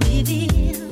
reveal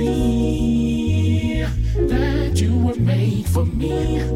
see that you were made for me.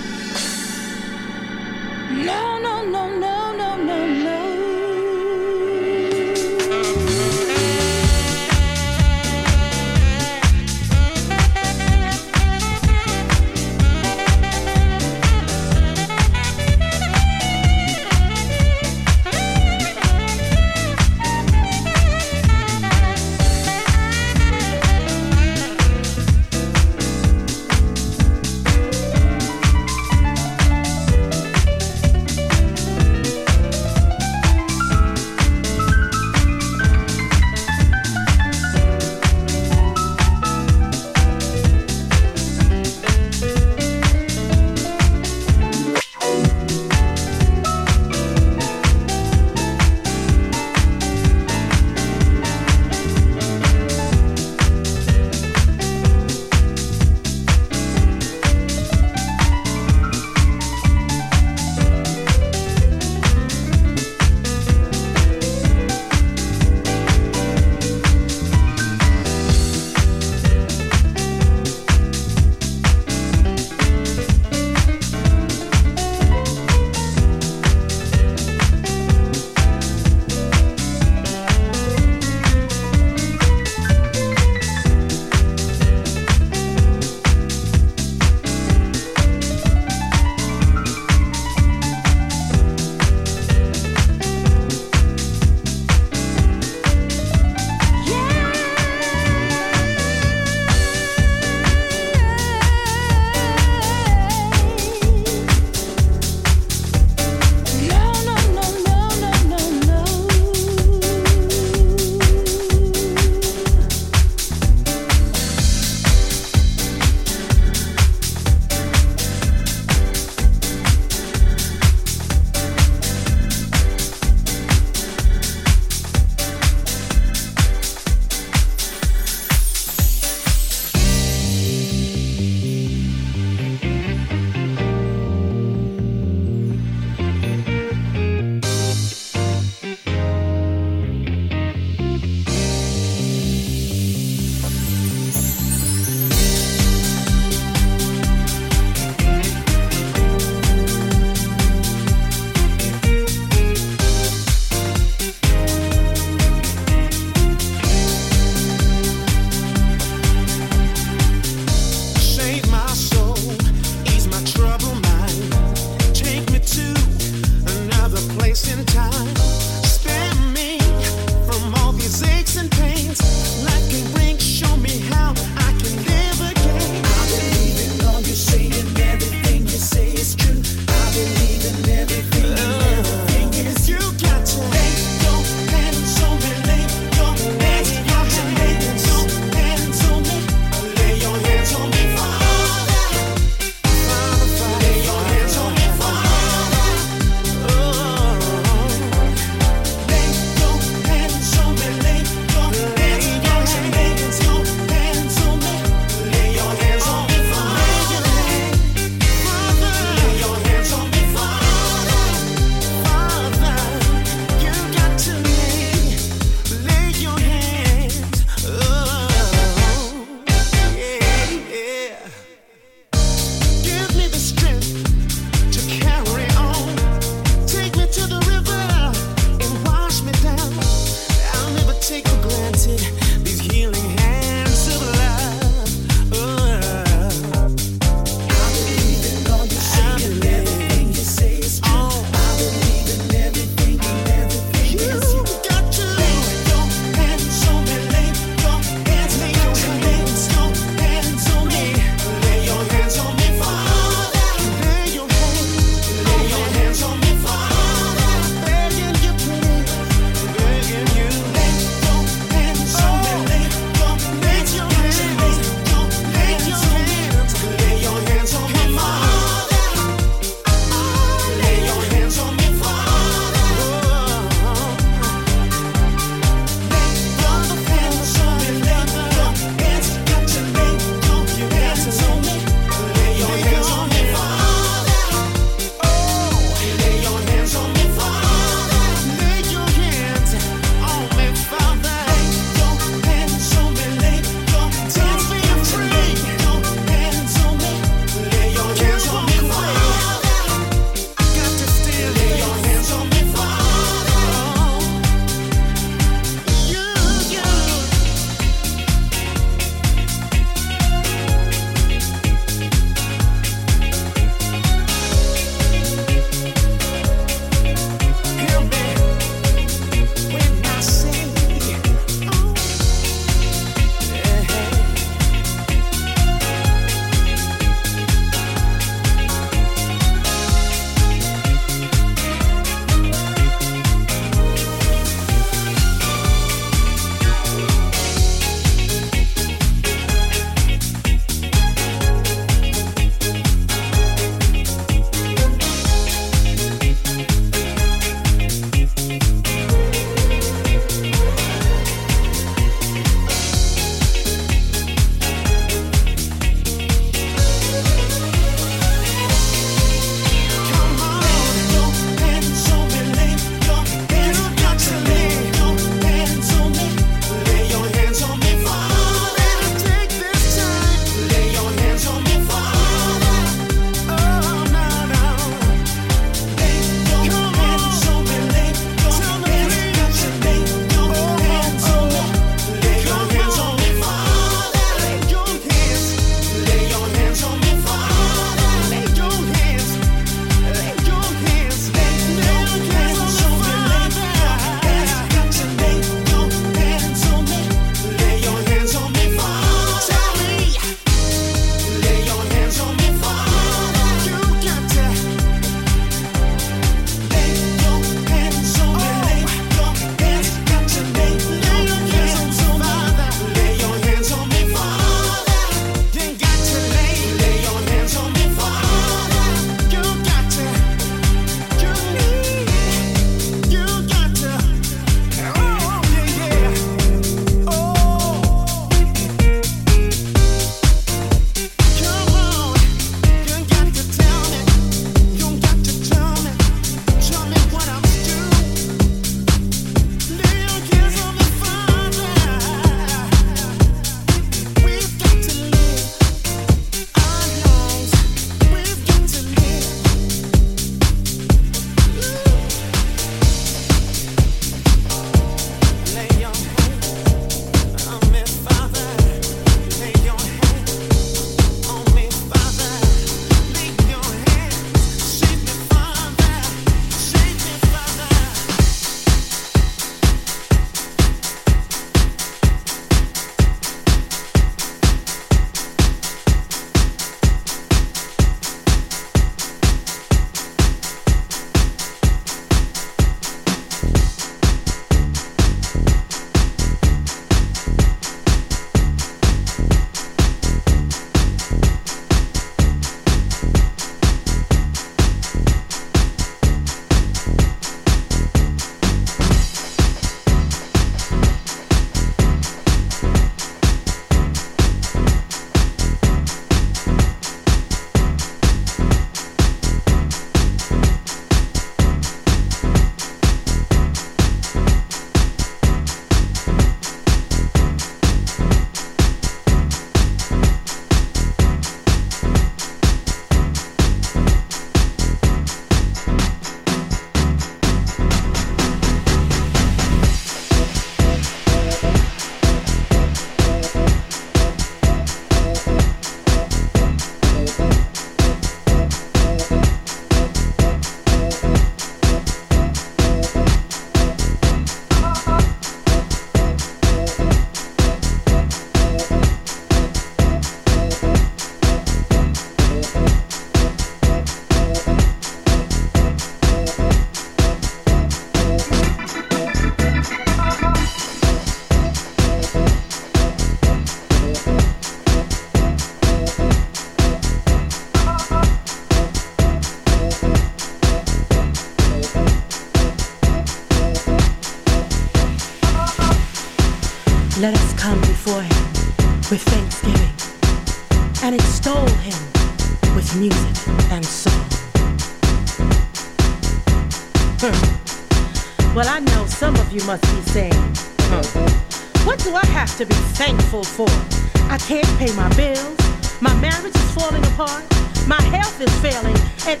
Thankful for? I can't pay my bills, my marriage is falling apart, my health is failing, and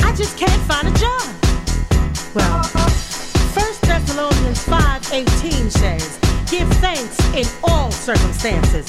I just can't find a job. Well, 1 Thessalonians 5:18 says, Give thanks in all circumstances,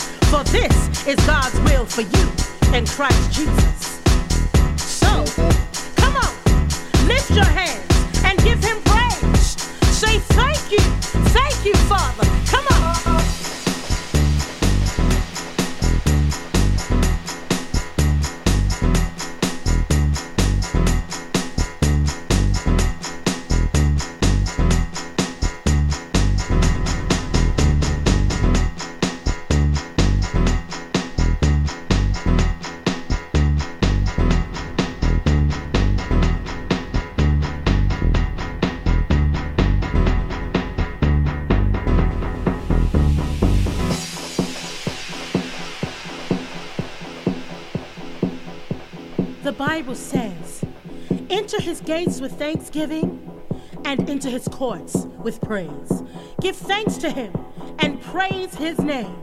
gates with thanksgiving and into his courts with praise. Give thanks to him and praise his name.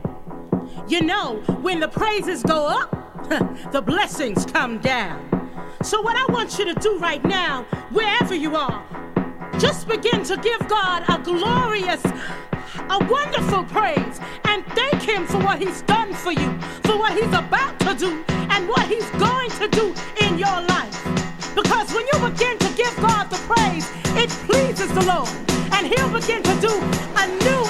You know, when the praises go up, the blessings come down. So, what I want you to do right now, wherever you are, just begin to give God a glorious, a wonderful praise and thank Him for what He's done for you, for what He's about to do, and what He's going to do in your life. Because when you begin to give God the praise, it pleases the Lord, and He'll begin to do a new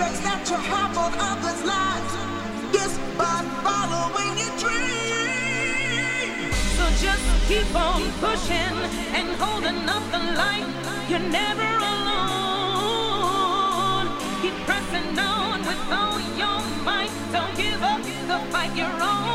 that you have on others' lives. Yes, by following your dreams. So just keep on pushing and holding up the light. You're never alone. Keep pressing on with all your might. Don't give up the fight. You're almost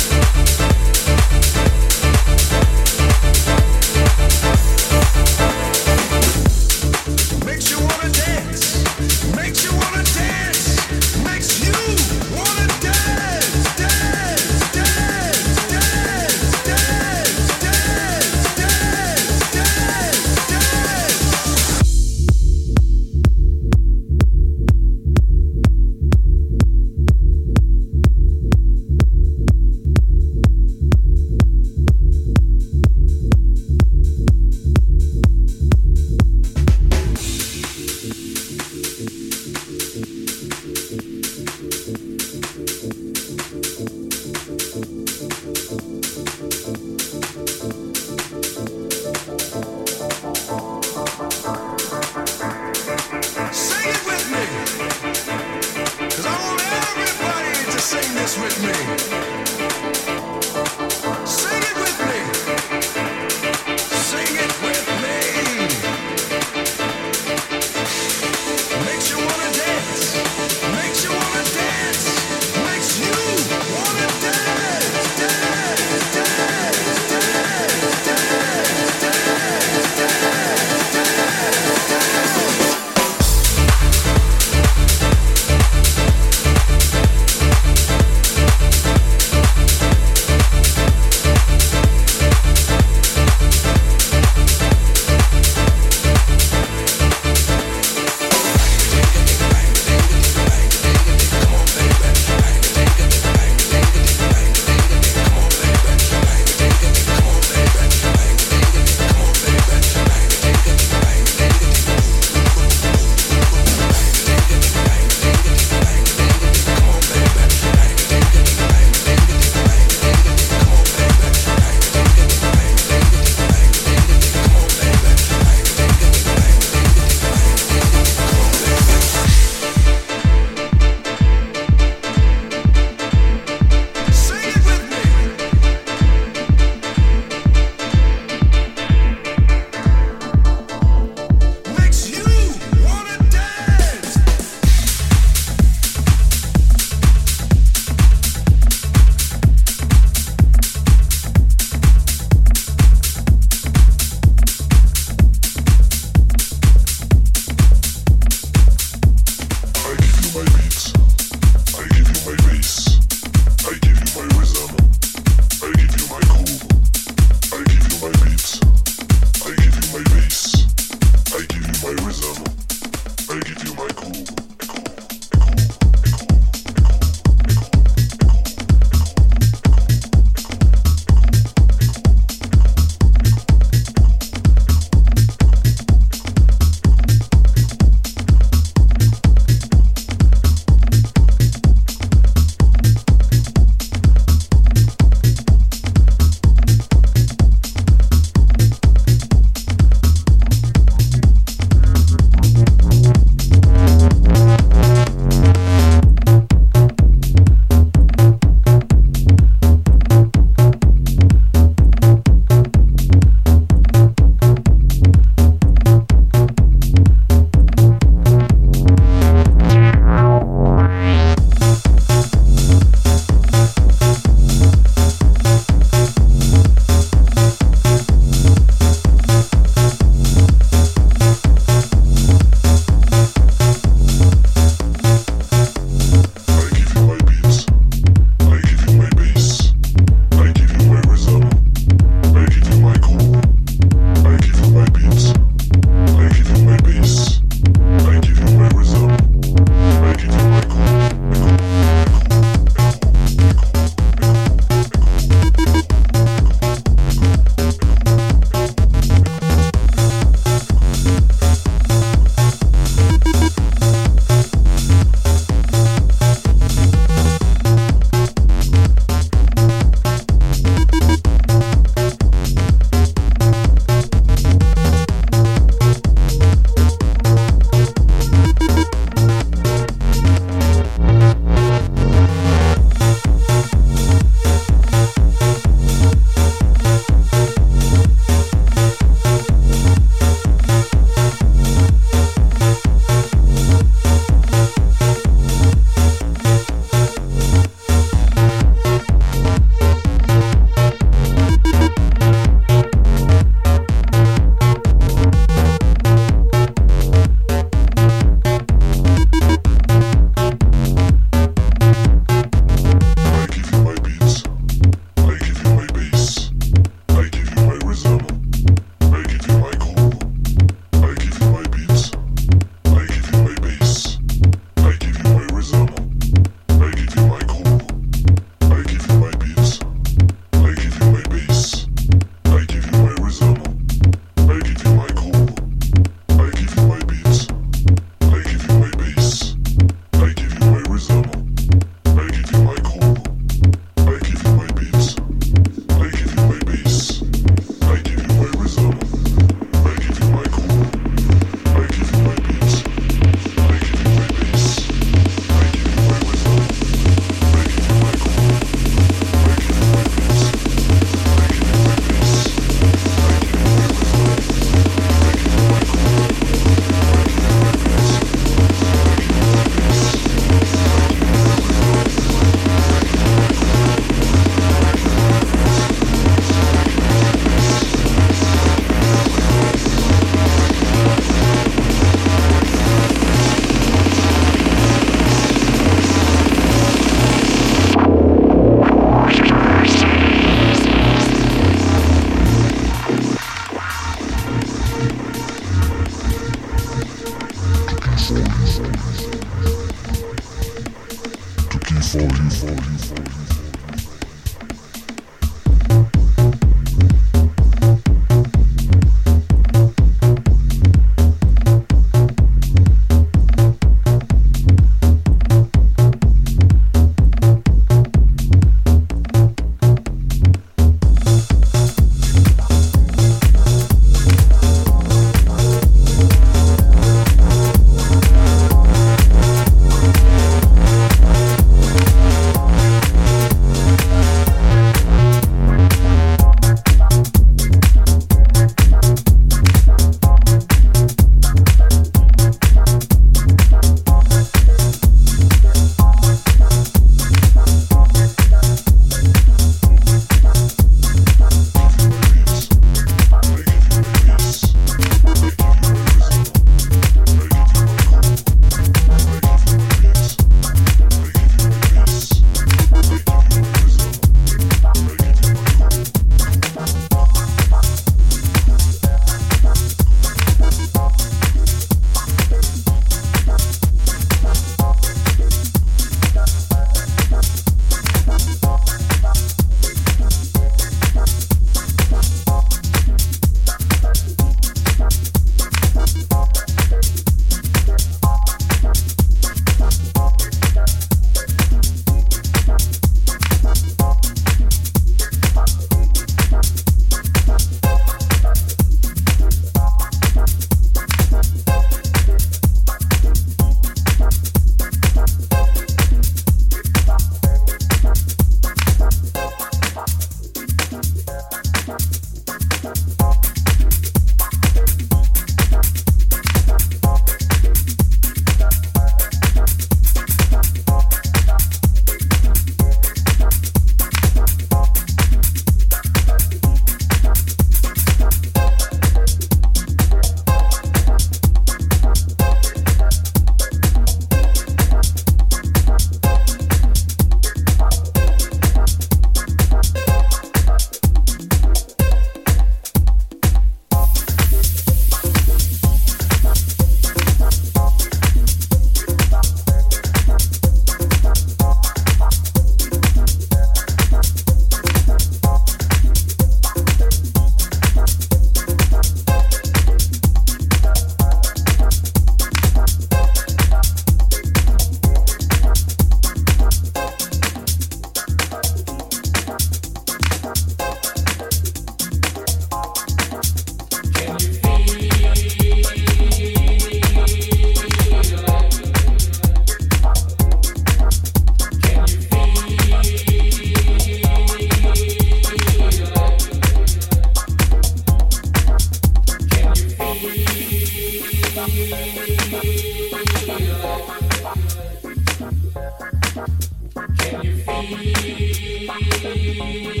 Bye.